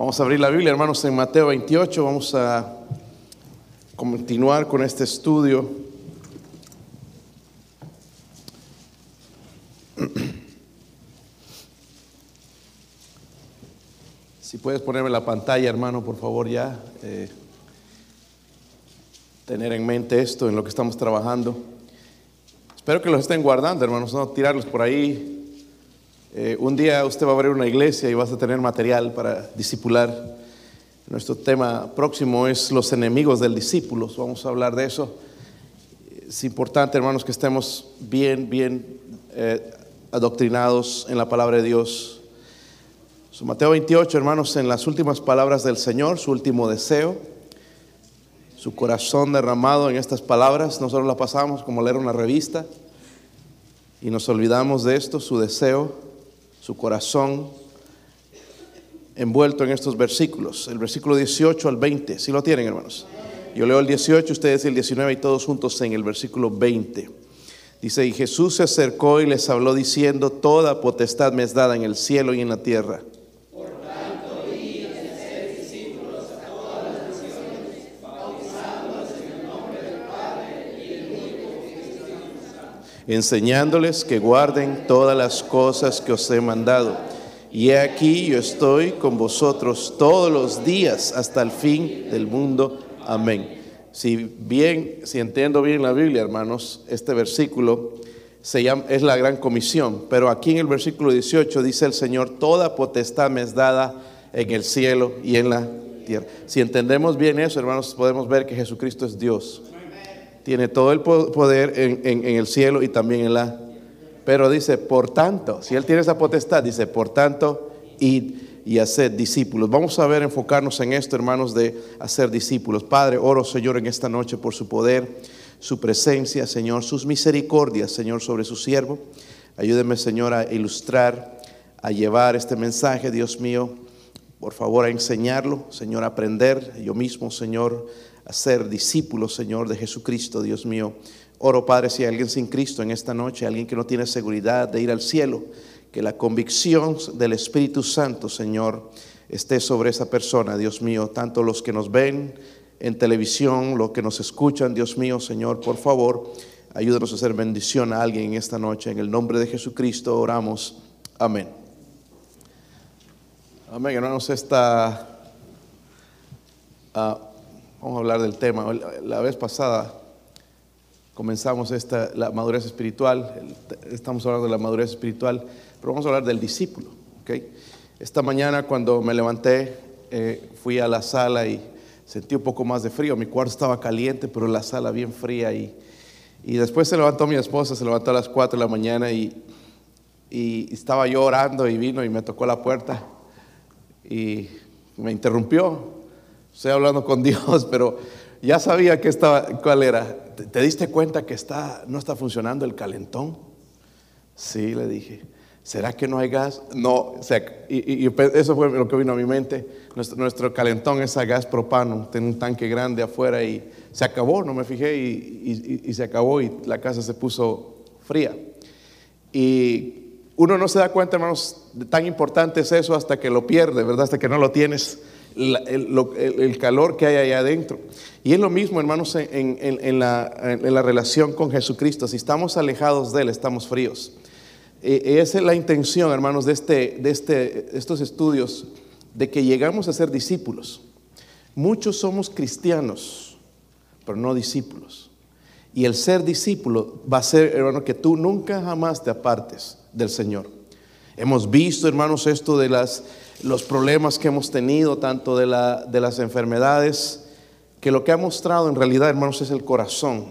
Vamos a abrir la Biblia, hermanos, en Mateo 28. Vamos a continuar con este estudio. Si puedes ponerme la pantalla, hermano, por favor, ya. Eh, tener en mente esto en lo que estamos trabajando. Espero que los estén guardando, hermanos, no tirarlos por ahí eh, un día usted va a abrir una iglesia y vas a tener material para discipular. Nuestro tema próximo es los enemigos del discípulo. Vamos a hablar de eso. Es importante, hermanos, que estemos bien, bien eh, adoctrinados en la palabra de Dios. Mateo 28, hermanos, en las últimas palabras del Señor, su último deseo, su corazón derramado en estas palabras. Nosotros la pasamos como leer una revista y nos olvidamos de esto, su deseo su corazón envuelto en estos versículos, el versículo 18 al 20, si lo tienen hermanos. Yo leo el 18, ustedes el 19 y todos juntos en el versículo 20. Dice, y Jesús se acercó y les habló diciendo, toda potestad me es dada en el cielo y en la tierra. Enseñándoles que guarden todas las cosas que os he mandado. Y aquí yo estoy con vosotros todos los días hasta el fin del mundo. Amén. Si bien, si entiendo bien la Biblia, hermanos, este versículo se llama, es la gran comisión, pero aquí en el versículo 18 dice el Señor, toda potestad me es dada en el cielo y en la tierra. Si entendemos bien eso, hermanos, podemos ver que Jesucristo es Dios tiene todo el poder en, el cielo y también en la... Pero dice, por tanto, si Él tiene esa potestad, dice, por tanto, id y hacer discípulos. Vamos a ver, enfocarnos en esto, hermanos, de hacer discípulos. Padre, oro, Señor, en esta noche por su poder, su presencia, Señor, sus misericordias, Señor, sobre su siervo. Ayúdeme, Señor, a ilustrar, a llevar este mensaje, Dios mío. Por favor, a enseñarlo, Señor, a aprender yo mismo, Señor, ser discípulos, Señor, de Jesucristo, Dios mío. Oro, Padre, si hay alguien sin Cristo en esta noche, alguien que no tiene seguridad de ir al cielo, que la convicción del Espíritu Santo, Señor, esté sobre esa persona, Dios mío, tanto los que nos ven en televisión, los que nos escuchan, Dios mío, Señor, por favor, ayúdanos a hacer bendición a alguien en esta noche. En el nombre de Jesucristo oramos. Amén. Amén, hermanos, esta... Uh, Vamos a hablar del tema. La vez pasada comenzamos esta, la madurez espiritual, estamos hablando de la madurez espiritual, pero vamos a hablar del discípulo. ¿okay? Esta mañana cuando me levanté, eh, fui a la sala y sentí un poco más de frío. Mi cuarto estaba caliente, pero la sala bien fría. Y, y después se levantó mi esposa, se levantó a las 4 de la mañana y, y estaba yo orando y vino y me tocó la puerta y me interrumpió Estoy hablando con Dios, pero ya sabía que estaba, cuál era. ¿Te, diste cuenta que está, no está funcionando el calentón? Sí, le dije. ¿Será que no hay gas? No, y, eso fue lo que vino a mi mente. Nuestro, calentón es a gas propano, tiene un tanque grande afuera y se acabó, no me fijé y, y se acabó y la casa se puso fría. Y uno no se da cuenta, hermanos, de tan importante es eso hasta que lo pierde, ¿verdad? Hasta que no lo tienes el, calor que hay allá adentro. Y es lo mismo, hermanos, en, la, relación con Jesucristo. Si estamos alejados de Él, estamos fríos. E, esa es la intención, hermanos, de, este, de este, estos estudios, de que llegamos a ser discípulos. Muchos somos cristianos, pero no discípulos. Y el ser discípulo va a ser, hermano, que tú nunca jamás te apartes del Señor. Hemos visto, hermanos, esto de las los problemas que hemos tenido, tanto de, la, de las enfermedades, que lo que ha mostrado en realidad, hermanos, es el corazón.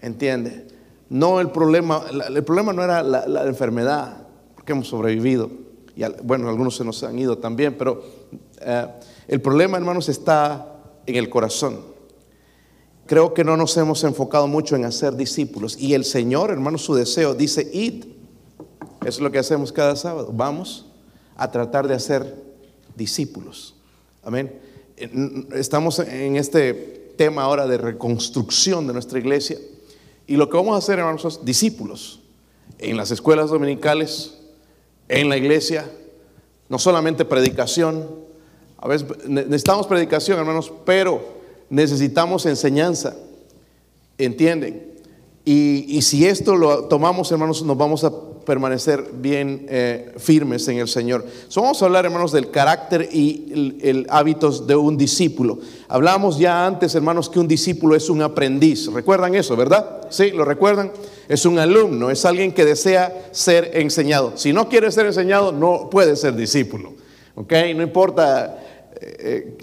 ¿Entiende? No el problema, el problema no era la, enfermedad, porque hemos sobrevivido. Y bueno, algunos se nos han ido también, pero eh, el problema, hermanos, está en el corazón. Creo que no nos hemos enfocado mucho en hacer discípulos. Y el Señor, hermanos, su deseo dice, id. Eso es lo que hacemos cada sábado. Vamos a tratar de hacer discípulos. Amén. Estamos en este tema ahora de reconstrucción de nuestra iglesia y lo que vamos a hacer, hermanos, es discípulos en las escuelas dominicales, en la iglesia, no solamente predicación, A veces necesitamos predicación, hermanos, pero necesitamos enseñanza. ¿Entienden? Y, si esto lo tomamos, hermanos, nos vamos a permanecer bien eh, firmes en el Señor. vamos a hablar, hermanos, del carácter y el, hábitos de un discípulo. Hablamos ya antes, hermanos, que un discípulo es un aprendiz. ¿Recuerdan eso, verdad? Sí, ¿lo recuerdan? Es un alumno, es alguien que desea ser enseñado. Si no quiere ser enseñado, no puede ser discípulo. ¿Ok? No importa eh,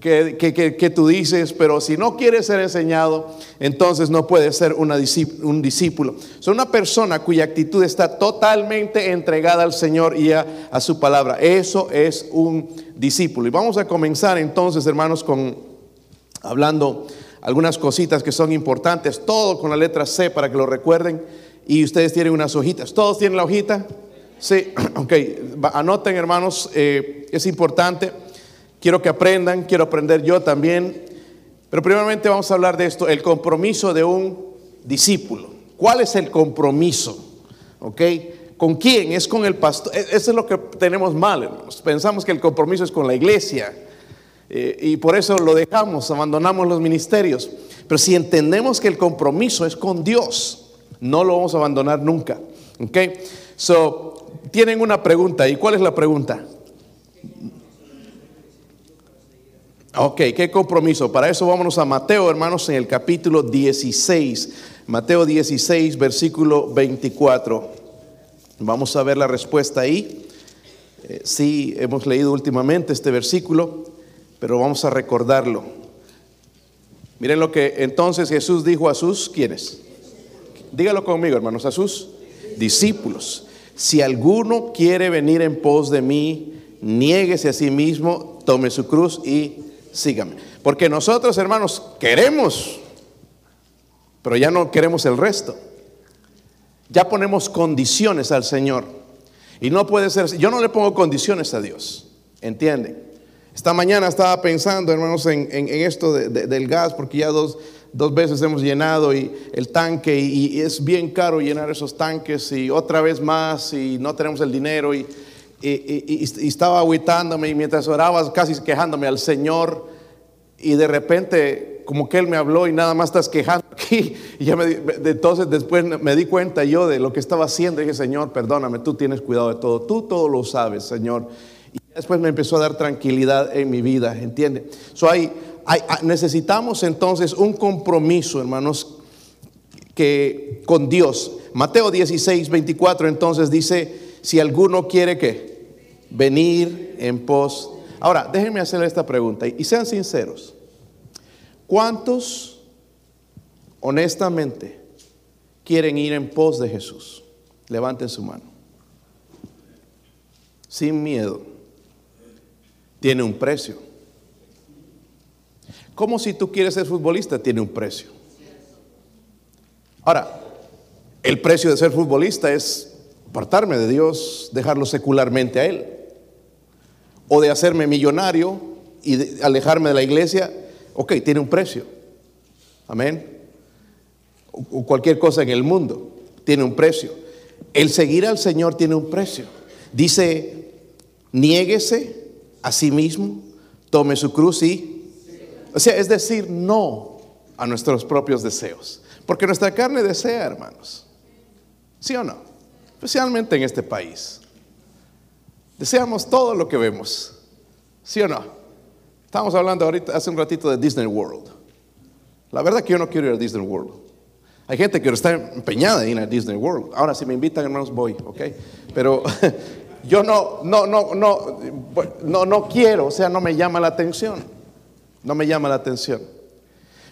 que, tú dices, pero si no quiere ser enseñado, entonces no puede ser un discípulo. Es una persona cuya actitud está totalmente entregada al Señor y a, su palabra. Eso es un discípulo. Y vamos a comenzar entonces, hermanos, con hablando algunas cositas que son importantes, todo con la letra C para que lo recuerden. Y ustedes tienen unas hojitas. ¿Todos tienen la hojita? Sí, ok. Anoten, hermanos, eh, es importante. Quiero que aprendan, quiero aprender yo también. Pero primeramente vamos a hablar de esto, el compromiso de un discípulo. ¿Cuál es el compromiso? ¿Ok? ¿Con quién? Es con el pastor. E-, eso es lo que tenemos mal, hermanos. Pensamos que el compromiso es con la iglesia. Eh, y por eso lo dejamos, abandonamos los ministerios. Pero si entendemos que el compromiso es con Dios, no lo vamos a abandonar nunca. ¿Ok? So, tienen una pregunta. ¿Y cuál es la pregunta? Ok, qué compromiso. Para eso vámonos a Mateo, hermanos, en el capítulo 16. Mateo 16, versículo 24. Vamos a ver la respuesta ahí. Eh, sí, hemos leído últimamente este versículo, pero vamos a recordarlo. Miren lo que entonces Jesús dijo a sus, ¿quiénes? Dígalo conmigo, hermanos, a sus discípulos. Si alguno quiere venir en pos de mí, niéguese a sí mismo, tome su cruz y sígame. Porque nosotros, hermanos, queremos, pero ya no queremos el resto. Ya ponemos condiciones al Señor. Y no puede ser, yo no le pongo condiciones a Dios, ¿entienden? Esta mañana estaba pensando, hermanos, en, esto del gas, porque ya dos, veces hemos llenado y el tanque y, es bien caro llenar esos tanques y otra vez más y no tenemos el dinero y y, estaba aguitándome y mientras oraba casi quejándome al Señor. Y de repente como que Él me habló y nada más estás quejando aquí. Y ya me, entonces después me di cuenta yo de lo que estaba haciendo. Y dije Señor perdóname tú tienes cuidado de todo. Tú todo lo sabes Señor. Y después me empezó a dar tranquilidad en mi vida ¿entiende? So hay, necesitamos entonces un compromiso hermanos que con Dios. Mateo 16 24 entonces dice si alguno quiere que venir en pos. Ahora, déjenme hacerle esta pregunta y sean sinceros. ¿Cuántos honestamente quieren ir en pos de Jesús? Levanten su mano. Sin miedo. Tiene un precio. Como si tú quieres ser futbolista, tiene un precio. Ahora, el precio de ser futbolista es apartarme de Dios, dejarlo secularmente a Él o de hacerme millonario y alejarme de la iglesia, ok, tiene un precio. Amén. O, cualquier cosa en el mundo tiene un precio. El seguir al Señor tiene un precio. Dice, niéguese a sí mismo, tome su cruz y... O sea, es decir, no a nuestros propios deseos. Porque nuestra carne desea, hermanos. ¿Sí o no? Especialmente en este país. Deseamos todo lo que vemos. ¿Sí o no? Estamos hablando ahorita, hace un ratito de Disney World. La verdad que yo no quiero ir a Disney World. Hay gente que está empeñada en ir a Disney World. Ahora, si me invitan, hermanos, voy, ¿ok? Pero yo no, no, no, no, no, no quiero, o sea, no me llama la atención. No me llama la atención.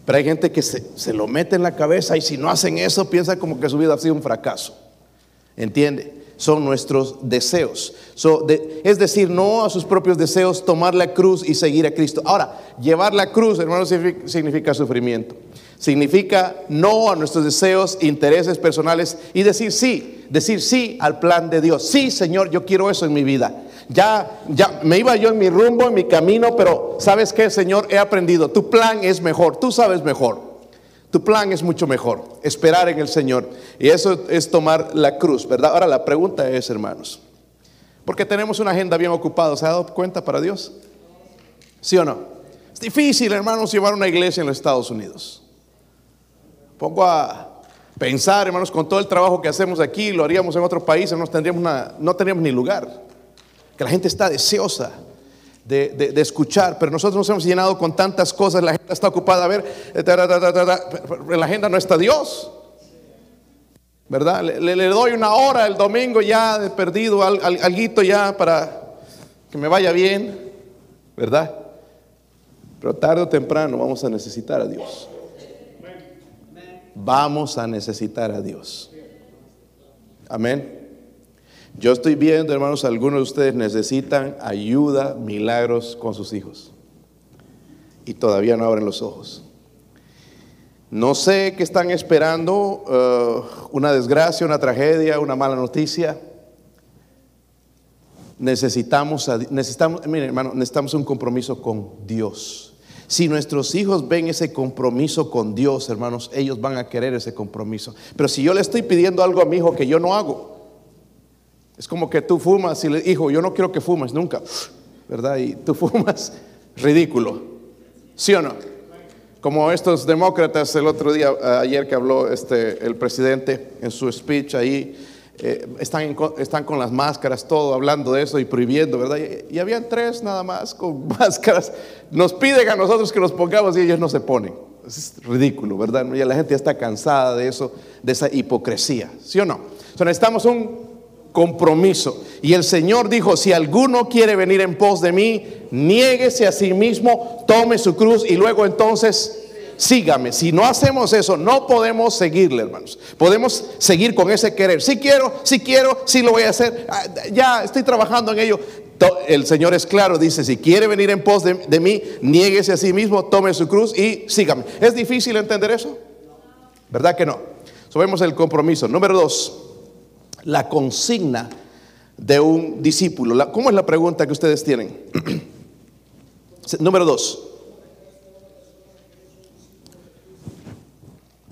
Pero hay gente que se, se lo mete en la cabeza y si no hacen eso, piensa como que su vida ha sido un fracaso. ¿Entiende? Son nuestros deseos. es decir, no a sus propios deseos, tomar la cruz y seguir a Cristo. Ahora, llevar la cruz, hermanos, significa, sufrimiento. Significa no a nuestros deseos, intereses personales y decir sí, decir sí al plan de Dios. Sí, Señor, yo quiero eso en mi vida. Ya, ya me iba yo en mi rumbo, en mi camino, pero ¿sabes qué, Señor? He aprendido. Tu plan es mejor, tú sabes mejor. Tu plan es mucho mejor, esperar en el Señor. Y eso es tomar la cruz, ¿verdad? Ahora la pregunta es, hermanos, porque tenemos una agenda bien ocupada, ¿se ha dado cuenta para Dios? ¿Sí o no? Es difícil, hermanos, llevar una iglesia en los Estados Unidos. Pongo a pensar, hermanos, con todo el trabajo que hacemos aquí, lo haríamos en otro país, no tendríamos, no tendríamos ni lugar. Que la gente está deseosa de, escuchar, pero nosotros nos hemos llenado con tantas cosas, la gente está ocupada a ver, eh, en la agenda no está Dios. ¿Verdad? Le, doy una hora el domingo ya de perdido, al, alguito ya para que me vaya bien, ¿verdad? Pero tarde o temprano vamos a necesitar a Dios. Vamos a necesitar a Dios. Amén. Yo estoy viendo, hermanos, algunos de ustedes necesitan ayuda, milagros con sus hijos. Y todavía no abren los ojos. No sé qué están esperando, uh, una desgracia, una tragedia, una mala noticia. Necesitamos, necesitamos, miren hermano, necesitamos un compromiso con Dios. Si nuestros hijos ven ese compromiso con Dios, hermanos, ellos van a querer ese compromiso. Pero si yo le estoy pidiendo algo a mi hijo que yo no hago, es como que tú fumas y le hijo, yo no quiero que fumes nunca, ¿verdad? Y tú fumas, ridículo, ¿sí o no? Como estos demócratas el otro día, ayer que habló este, el presidente en su speech ahí, eh, están, están con las máscaras, todo hablando de eso y prohibiendo, ¿verdad? Y, y, habían tres nada más con máscaras. Nos piden a nosotros que nos pongamos y ellos no se ponen. Es ridículo, ¿verdad? Y la gente ya está cansada de eso, de esa hipocresía, ¿sí o no? O sea, necesitamos un compromiso. Y el Señor dijo, si alguno quiere venir en pos de mí, niéguese a sí mismo, tome su cruz y luego entonces sígame. Si no hacemos eso, no podemos seguirle, hermanos. Podemos seguir con ese querer. Si quiero, si quiero, si lo voy a hacer. Ah, ya estoy trabajando en ello. El Señor es claro, dice, si quiere venir en pos de, mí, niéguese a sí mismo, tome su cruz y sígame. ¿Es difícil entender eso? ¿Verdad que no? Subemos el compromiso. Número dos la consigna de un discípulo. ¿Cómo es la pregunta que ustedes tienen? Número dos.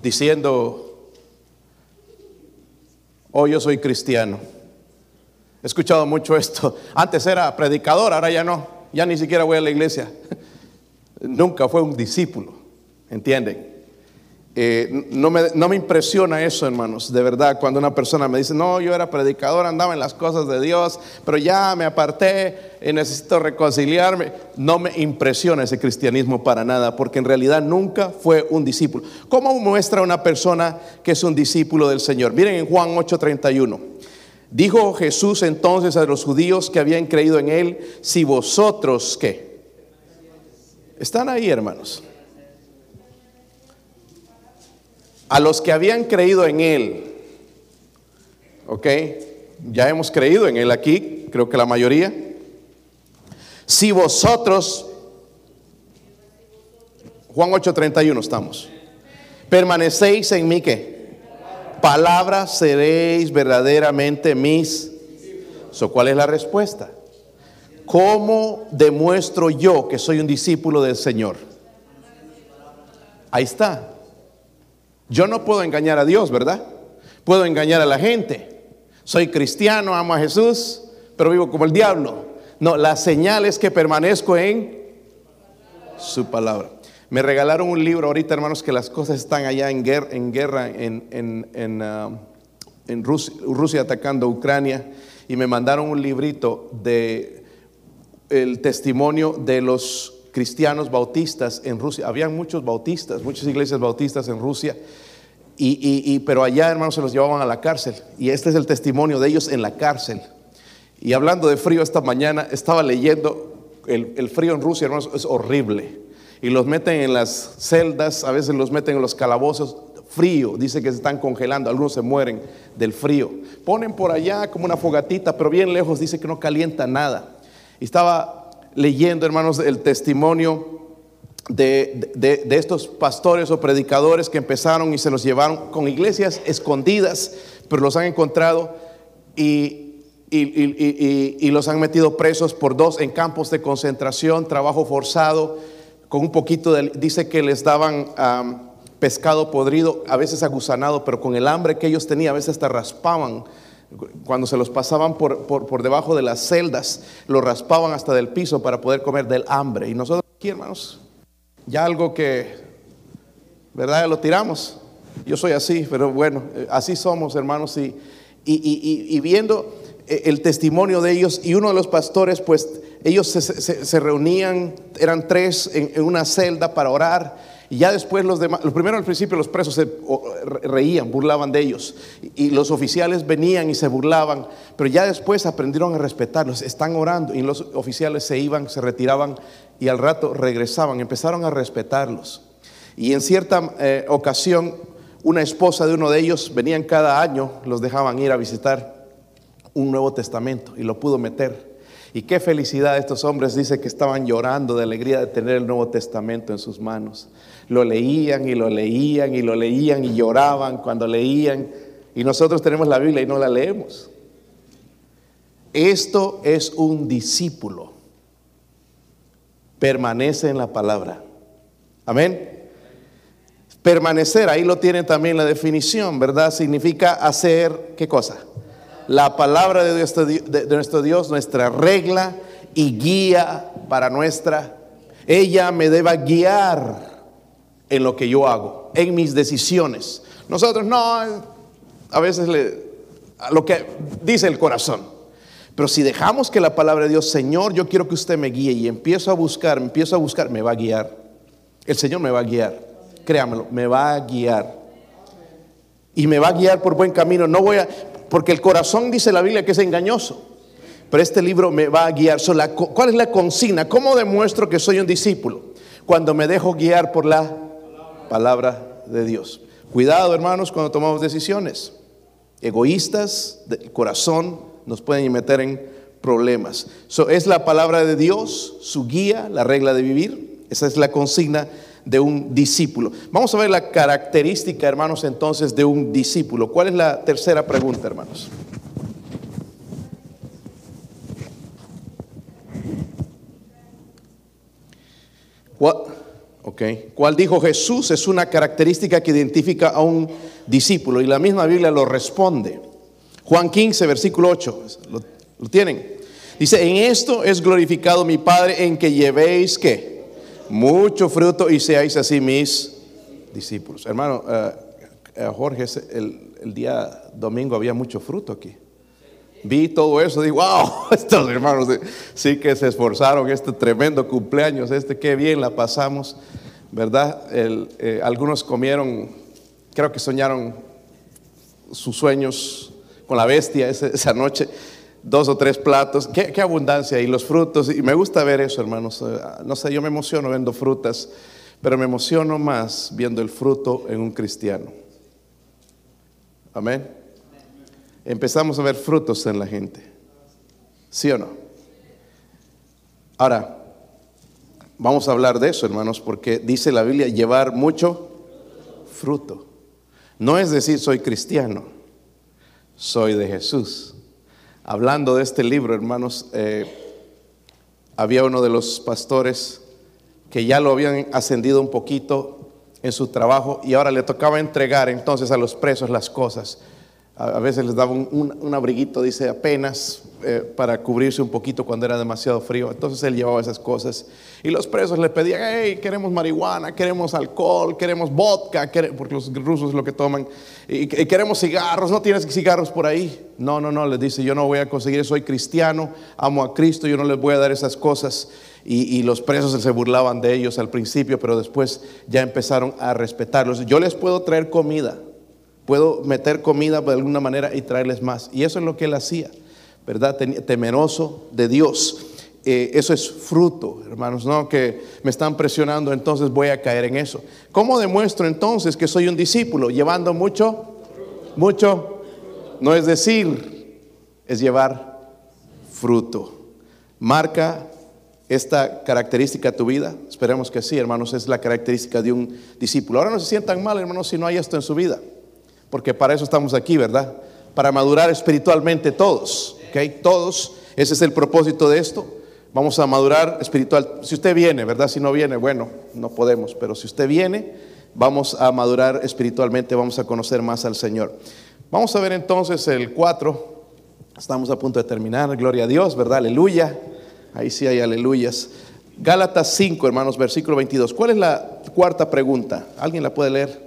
Diciendo, oh, yo soy cristiano. He escuchado mucho esto. Antes era predicador, ahora ya no. Ya ni siquiera voy a la iglesia. Nunca fue un discípulo. ¿Entienden? Eh, no, me, no, me, impresiona eso, hermanos, de verdad, cuando una persona me dice, no, yo era predicador, andaba en las cosas de Dios, pero ya me aparté y necesito reconciliarme. No me impresiona ese cristianismo para nada, porque en realidad nunca fue un discípulo. ¿Cómo muestra una persona que es un discípulo del Señor? Miren en Juan 8:31. Dijo Jesús entonces a los judíos que habían creído en él, si vosotros, ¿qué? Están ahí, hermanos a los que habían creído en Él, ¿ok? Ya hemos creído en Él aquí, creo que la mayoría. Si vosotros, Juan 8:31 estamos, permanecéis en mí, ¿qué? Palabra seréis verdaderamente mis. So, ¿Cuál es la respuesta? ¿Cómo demuestro yo que soy un discípulo del Señor? Ahí está. Yo no puedo engañar a Dios, ¿verdad? Puedo engañar a la gente. Soy cristiano, amo a Jesús, pero vivo como el diablo. No, la señal es que permanezco en su palabra. Me regalaron un libro ahorita, hermanos, que las cosas están allá en guerra, en, guerra, en, uh, Rusia, Rusia, atacando Ucrania, y me mandaron un librito de el testimonio de los cristianos bautistas en Rusia. Habían muchos bautistas, muchas iglesias bautistas en Rusia. Y, pero allá, hermanos, se los llevaban a la cárcel. Y este es el testimonio de ellos en la cárcel. Y hablando de frío esta mañana, estaba leyendo, el, frío en Rusia, hermanos, es horrible. Y los meten en las celdas, a veces los meten en los calabozos, frío, dice que se están congelando, algunos se mueren del frío. Ponen por allá como una fogatita, pero bien lejos dice que no calienta nada. Y estaba leyendo, hermanos, el testimonio de, estos pastores o predicadores que empezaron y se los llevaron con iglesias escondidas, pero los han encontrado y, y, los han metido presos por dos en campos de concentración, trabajo forzado, con un poquito de, dice que les daban pescado podrido, a veces agusanado, pero con el hambre que ellos tenían, a veces hasta raspaban Cuando se los pasaban por, por, por debajo de las celdas, lo raspaban hasta del piso para poder comer del hambre. Y nosotros aquí, hermanos, ya algo que, ¿verdad? Lo tiramos. Yo soy así, pero bueno, eh, así somos, hermanos. Y, y, y, y viendo eh, el testimonio de ellos, y uno de los pastores, pues ellos se, se, reunían, eran tres en, una celda para orar. Y ya después los demás, los primeros al principio los presos se reían, burlaban de ellos. Y los oficiales venían y se burlaban. Pero ya después aprendieron a respetarlos. Están orando y los oficiales se iban, se retiraban y al rato regresaban. Empezaron a respetarlos. Y en cierta eh, ocasión, una esposa de uno de ellos, venían cada año, los dejaban ir a visitar un Nuevo Testamento y lo pudo meter. Y qué felicidad estos hombres, dice que estaban llorando de alegría de tener el Nuevo Testamento en sus manos. Lo leían y lo leían y lo leían y lloraban cuando leían. Y nosotros tenemos la Biblia y no la leemos. Esto es un discípulo. Permanece en la palabra. Amén. Permanecer, ahí lo tienen también la definición, ¿verdad? Significa hacer, ¿qué cosa? La palabra de, de nuestro Dios, nuestra regla y guía para nuestra. Ella me deba guiar en lo que yo hago, en mis decisiones. Nosotros no, a veces le, lo que dice el corazón. Pero si dejamos que la palabra de Dios, Señor, yo quiero que usted me guíe y empiezo a buscar, empiezo a buscar, me va a guiar. El Señor me va a guiar. Créamelo, me va a guiar. Y me va a guiar por buen camino. No voy a, porque el corazón dice la Biblia que es engañoso. Pero este libro me va a guiar. ¿Cuál es la consigna? ¿Cómo demuestro que soy un discípulo? Cuando me dejo guiar por la palabra de Dios. Cuidado, hermanos, cuando tomamos decisiones. Egoístas del corazón nos pueden meter en problemas. So, es la palabra de Dios, su guía, la regla de vivir. Esa es la consigna de un discípulo. Vamos a ver la característica, hermanos, entonces de un discípulo. ¿Cuál es la tercera pregunta, hermanos? ¿Cuál, okay. ¿Cuál dijo Jesús? Es una característica que identifica a un discípulo y la misma Biblia lo responde. Juan 15, versículo 8. ¿Lo, tienen? Dice, en esto es glorificado mi Padre en que llevéis que mucho fruto y seáis así mis discípulos. Hermano, uh, Jorge, el, el, día domingo había mucho fruto aquí. Vi todo eso, digo, wow, estos hermanos sí que se esforzaron, este tremendo cumpleaños, este qué bien la pasamos, ¿verdad? Eh, algunos comieron, creo que soñaron sus sueños con la bestia esa, esa noche dos o tres platos, qué, qué, abundancia y los frutos, y me gusta ver eso, hermanos. Eh, no sé, yo me emociono viendo frutas, pero me emociono más viendo el fruto en un cristiano. Amén. Empezamos a ver frutos en la gente. ¿Sí o no? Ahora, vamos a hablar de eso, hermanos, porque dice la Biblia llevar mucho fruto. No es decir soy cristiano, soy de Jesús hablando de este libro, hermanos, eh, había uno de los pastores que ya lo habían ascendido un poquito en su trabajo y ahora le tocaba entregar entonces a los presos las cosas. A, veces les daba un, abriguito, dice, apenas eh, para cubrirse un poquito cuando era demasiado frío. Entonces él llevaba esas cosas. Y los presos le pedían, hey, queremos marihuana, queremos alcohol, queremos vodka, porque los rusos es lo que toman. Y, queremos cigarros, no tienes cigarros por ahí. No, no, no, les dice, yo no voy a conseguir, soy cristiano, amo a Cristo, yo no les voy a dar esas cosas. Y, los presos se burlaban de ellos al principio, pero después ya empezaron a respetarlos. Yo les puedo traer comida, puedo meter comida de alguna manera y traerles más. Y eso es lo que él hacía, ¿verdad? Temeroso de Dios. Eh, eso es fruto, hermanos, no que me están presionando, entonces voy a caer en eso. ¿Cómo demuestro entonces que soy un discípulo? Llevando mucho, mucho, no es decir, es llevar fruto. Marca esta característica tu vida? Esperemos que sí, hermanos, es la característica de un discípulo. Ahora no se sientan mal, hermanos, si no hay esto en su vida porque para eso estamos aquí, ¿verdad? Para madurar espiritualmente todos, ¿ok? Todos, ese es el propósito de esto. Vamos a madurar espiritual. Si usted viene, ¿verdad? Si no viene, bueno, no podemos, pero si usted viene, vamos a madurar espiritualmente, vamos a conocer más al Señor. Vamos a ver entonces el 4, Estamos a punto de terminar, gloria a Dios, ¿verdad? Aleluya. Ahí sí hay aleluyas. Gálatas 5, hermanos, versículo 22. ¿Cuál es la cuarta pregunta? ¿Alguien la puede leer?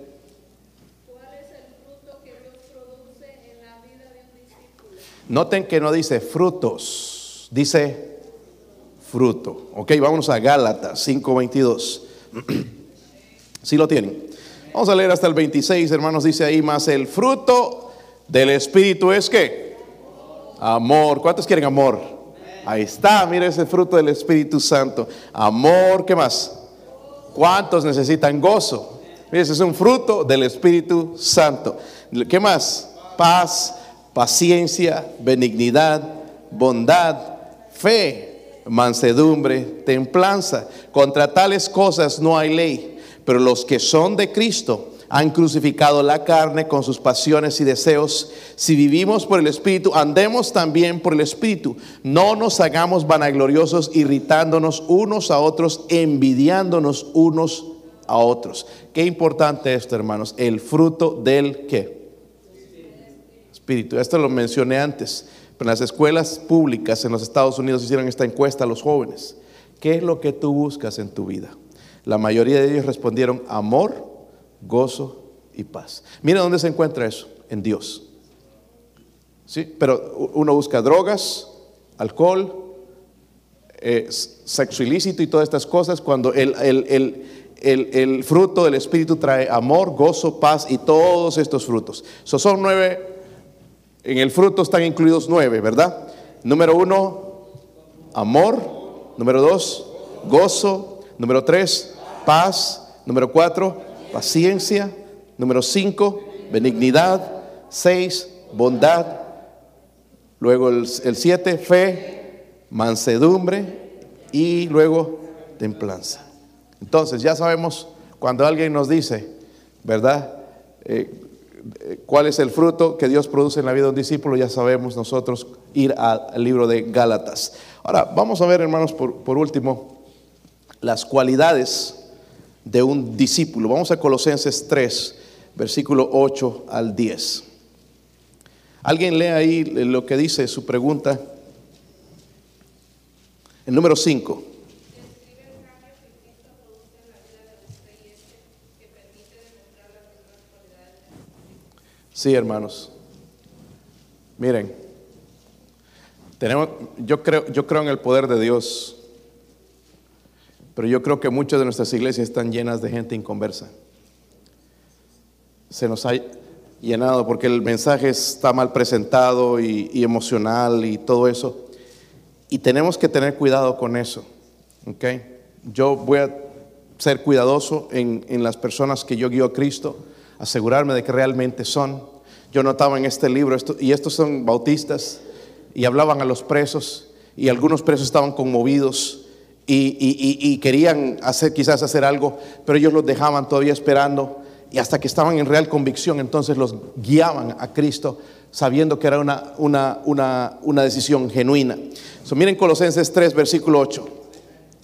¿Cuál es el fruto que Dios produce en la vida de un discípulo? Noten que no dice frutos, dice fruto. Ok, vámonos a Gálatas 5:22. ¿Sí lo tienen? Vamos a leer hasta el 26, hermanos, dice ahí más el fruto del Espíritu es que amor. ¿Cuántos quieren amor? Ahí está, mire ese fruto del Espíritu Santo. Amor, ¿qué más? ¿Cuántos necesitan gozo? Mire, ese es un fruto del Espíritu Santo. ¿Qué más? Paz, paciencia, benignidad, bondad, fe, mansedumbre, templanza. Contra tales cosas no hay ley. Pero los que son de Cristo han crucificado la carne con sus pasiones y deseos. Si vivimos por el Espíritu, andemos también por el Espíritu. No nos hagamos vanagloriosos, irritándonos unos a otros, envidiándonos unos a otros. Qué importante esto, hermanos. El fruto del qué? Esto lo mencioné antes. En las escuelas públicas en los Estados Unidos hicieron esta encuesta a los jóvenes. ¿Qué es lo que tú buscas en tu vida? La mayoría de ellos respondieron amor, gozo y paz. Mira dónde se encuentra eso, en Dios. ¿Sí? Pero uno busca drogas, alcohol, eh, sexo ilícito y todas estas cosas cuando el, el, el, el, fruto del Espíritu trae amor, gozo, paz y todos estos frutos. So, son nueve, en el fruto están incluidos nueve, ¿verdad? Número uno, amor. Número dos, gozo. Número tres, paz. Número cuatro, paciencia. Número cinco, benignidad. Seis, bondad. Luego el, siete, fe, mansedumbre. Y luego templanza. Entonces ya sabemos cuando alguien nos dice, ¿verdad? Eh, ¿Cuál es el fruto que Dios produce en la vida de un discípulo? Ya sabemos nosotros ir al libro de Gálatas. Ahora, vamos a ver, hermanos, por, por último, las cualidades de un discípulo. Vamos a Colosenses 3, versículo 8 al 10. ¿Alguien lee ahí lo que dice su pregunta? El número 5. Sí, hermanos. Miren, tenemos, yo, creo, yo creo en el poder de Dios, pero yo creo que muchas de nuestras iglesias están llenas de gente inconversa. Se nos ha llenado porque el mensaje está mal presentado y, emocional y todo eso. Y tenemos que tener cuidado con eso. ¿okay? Yo voy a ser cuidadoso en, en las personas que yo guío a Cristo asegurarme de que realmente son. Yo notaba en este libro, esto, y estos son bautistas, y hablaban a los presos, y algunos presos estaban conmovidos y, y, y, y, querían hacer, quizás hacer algo, pero ellos los dejaban todavía esperando, y hasta que estaban en real convicción, entonces los guiaban a Cristo, sabiendo que era una, una, una, una decisión genuina. So, miren Colosenses 3, versículo 8.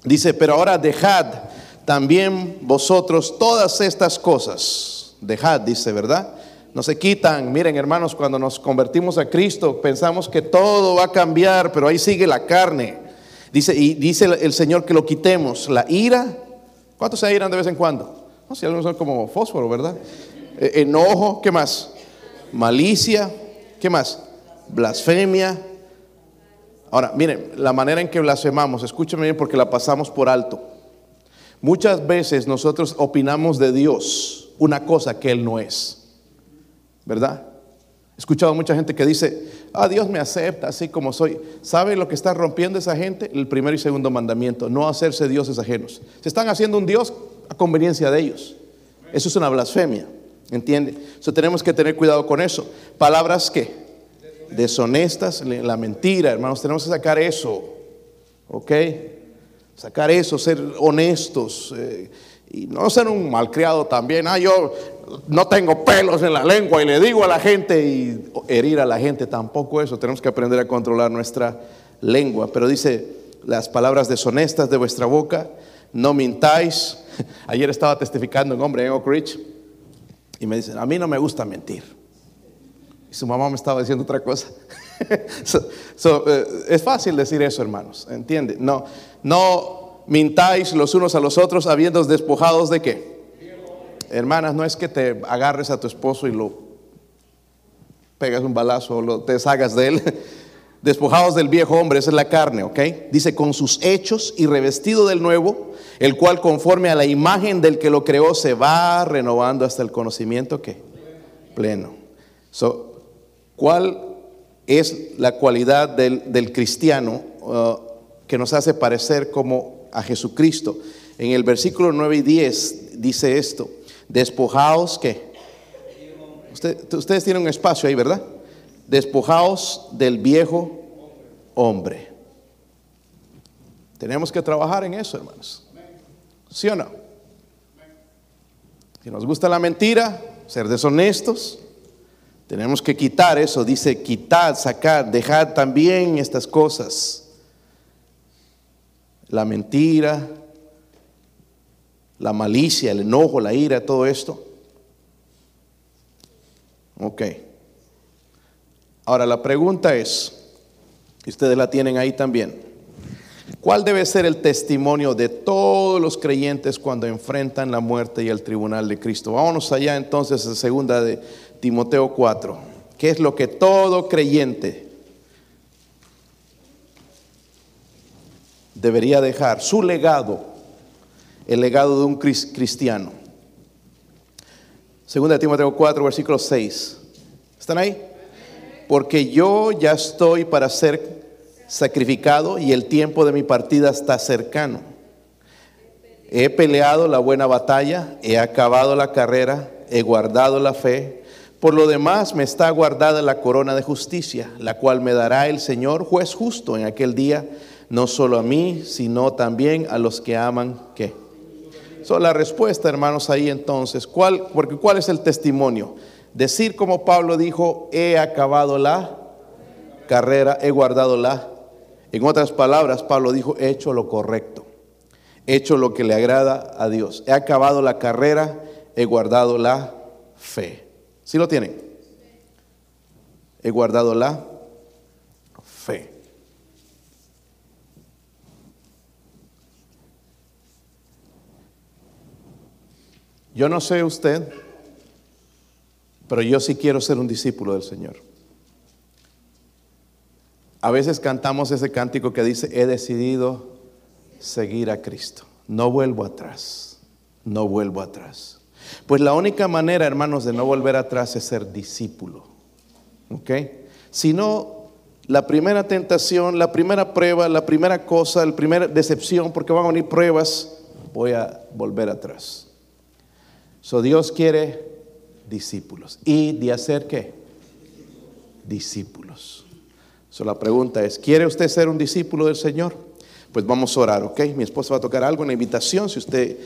Dice, pero ahora dejad también vosotros todas estas cosas dejad, dice, ¿verdad? No se quitan. Miren, hermanos, cuando nos convertimos a Cristo, pensamos que todo va a cambiar, pero ahí sigue la carne. Dice, y dice el Señor que lo quitemos. La ira. ¿Cuántos se iran de vez en cuando? No si algunos son como fósforo, ¿verdad? Eh, enojo, ¿qué más? Malicia, ¿qué más? Blasfemia. Ahora, miren, la manera en que blasfemamos, escúchenme bien porque la pasamos por alto. Muchas veces nosotros opinamos de Dios una cosa que Él no es. ¿Verdad? He escuchado mucha gente que dice, ah, Dios me acepta así como soy. ¿Sabe lo que está rompiendo esa gente? El primer y segundo mandamiento, no hacerse dioses ajenos. Se están haciendo un Dios a conveniencia de ellos. Eso es una blasfemia, ¿entiende? So, tenemos que tener cuidado con eso. Palabras que deshonestas, la mentira, hermanos, tenemos que sacar eso, ¿ok? Sacar eso, ser honestos. Eh, y no ser un malcriado también. Ah, yo no tengo pelos en la lengua y le digo a la gente y herir a la gente. Tampoco eso. Tenemos que aprender a controlar nuestra lengua. Pero dice las palabras deshonestas de vuestra boca. No mintáis. Ayer estaba testificando un hombre en Oak Ridge y me dicen, a mí no me gusta mentir. Y su mamá me estaba diciendo otra cosa. So- eh, es fácil decir eso, hermanos, ¿entiende? No, no mintáis los unos a los otros habiendo despojados de qué. Hermanas, no es que te agarres a tu esposo y lo pegas un balazo o lo, te deshagas de él. Despojados del viejo hombre, esa es la carne, ¿ok? Dice, con sus hechos y revestido del nuevo, el cual conforme a la imagen del que lo creó se va renovando hasta el conocimiento que pleno. ¿Cuál es la cualidad del, del cristiano uh, que nos hace parecer como a Jesucristo? En el versículo 9 y 10 dice esto, despojaos que Usted- ustedes tienen un espacio ahí, ¿verdad? Despojaos del viejo hombre. Tenemos que trabajar en eso, hermanos. ¿Sí o no? Si nos gusta la mentira, ser deshonestos, tenemos que quitar eso. Dice, quitad, sacad, dejad también estas cosas. La mentira, la malicia, el enojo, la ira, todo esto. Ok. Ahora la pregunta es, y ustedes la tienen ahí también, ¿cuál debe ser el testimonio de todos los creyentes cuando enfrentan la muerte y el tribunal de Cristo? Vámonos allá entonces a segunda de Timoteo 4. ¿Qué es lo que todo creyente debería dejar? Su legado, el legado de un cris- cristiano. Segunda de Timoteo 4, versículo 6. ¿Están ahí? Porque yo ya estoy para ser sacrificado y el tiempo de mi partida está cercano. He peleado la buena batalla, he acabado la carrera, he guardado la fe. Por lo demás me está guardada la corona de justicia, la cual me dará el Señor juez justo en aquel día, no solo a mí, sino también a los que aman ¿qué? So, la respuesta, hermanos, ahí entonces, ¿cuál, porque ¿cuál es el testimonio? Decir como Pablo dijo, he acabado la carrera, he guardado la. En otras palabras, Pablo dijo, he hecho lo correcto, he hecho lo que le agrada a Dios, he acabado la carrera, he guardado la fe. ¿Sí lo tienen? He guardado la fe. Yo no sé usted, pero yo sí quiero ser un discípulo del Señor. A veces cantamos ese cántico que dice, he decidido seguir a Cristo. No vuelvo atrás, no vuelvo atrás. Pues la única manera, hermanos, de no volver atrás es ser discípulo. ¿Ok? Si no, la primera tentación, la primera prueba, la primera cosa, la primera decepción, porque van a venir pruebas, voy a volver atrás. So Dios quiere discípulos. ¿Y de hacer qué? Discípulos. So la pregunta es, ¿quiere usted ser un discípulo del Señor? Pues vamos a orar, ¿ok? Mi esposa va a tocar algo en la invitación. Si usted